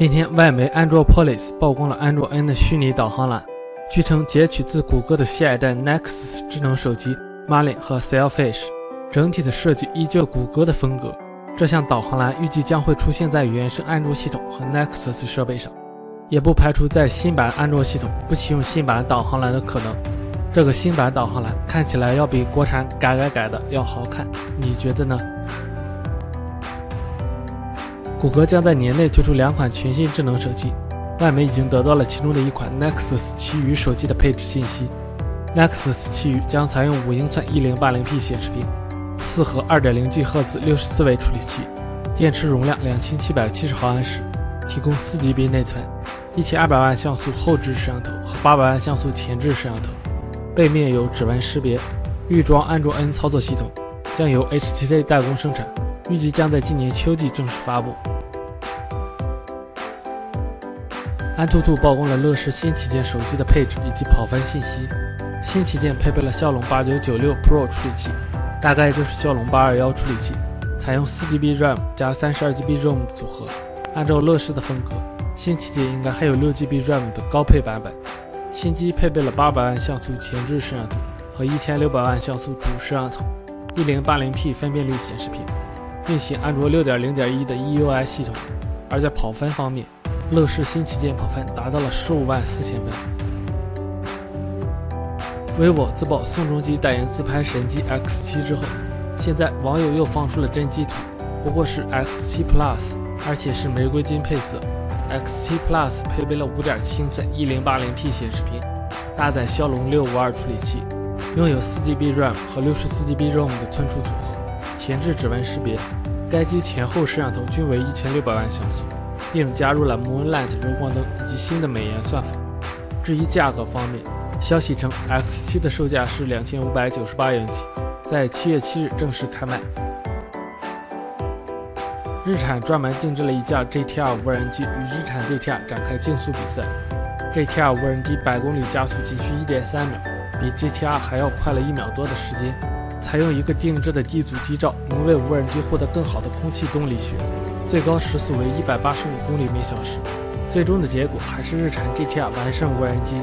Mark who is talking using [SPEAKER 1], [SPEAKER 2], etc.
[SPEAKER 1] 今天，外媒 Andropolis 曝光了安卓 N 的虚拟导航栏，据称截取自谷歌的下一代 Nexus 智能手机 Marlin 和 Sailfish，整体的设计依旧谷歌的风格。这项导航栏预计将会出现在原生安卓系统和 Nexus 设备上，也不排除在新版安卓系统不启用新版导航栏的可能。这个新版导航栏看起来要比国产改改改的要好看，你觉得呢？谷歌将在年内推出两款全新智能手机，外媒已经得到了其中的一款 Nexus 七余手机的配置信息。Nexus 七余将采用五英寸 1080p 显示屏，四核 2.0G 赫兹六十四位处理器，电池容量两千七百七十毫安时，提供四 GB 内存，一千二百万像素后置摄像头和八百万像素前置摄像头，背面有指纹识别，预装安卓 N 操作系统，将由 HTC 代工生产，预计将在今年秋季正式发布。安兔兔曝光了乐视新旗舰手机的配置以及跑分信息。新旗舰配备了骁龙八九九六 Pro 处理器，大概就是骁龙八二幺处理器，采用四 GB RAM 加三十二 GB ROM 的组合。按照乐视的风格，新旗舰应该还有六 GB RAM 的高配版本。新机配备了八百万像素前置摄像头和一千六百万像素主摄像头，一零八零 P 分辨率显示屏，运行安卓六点零点一的 EUI 系统。而在跑分方面，乐视新旗舰跑分达到了十五万四千分。vivo 自曝宋仲基代言自拍神机 X7 之后，现在网友又放出了真机图，不过是 X7 Plus，而且是玫瑰金配色。X7 Plus 配备了5.7英寸 1080p 显示屏，搭载骁龙652处理器，拥有 4GB RAM 和 64GB ROM 的存储组合，前置指纹识别。该机前后摄像头均为1600万像素。并加入了 Moonlight 柔光灯以及新的美颜算法。至于价格方面，消息称 X7 的售价是两千五百九十八元起，在七月七日正式开卖。日产专门定制了一架 GTR 无人机，与日产 GTR 展开竞速比赛。GTR 无人机百公里加速仅需一点三秒，比 GTR 还要快了一秒多的时间。采用一个定制的低阻机罩，能为无人机获得更好的空气动力学。最高时速为一百八十五公里每小时，最终的结果还是日产 GTR 完胜无人机。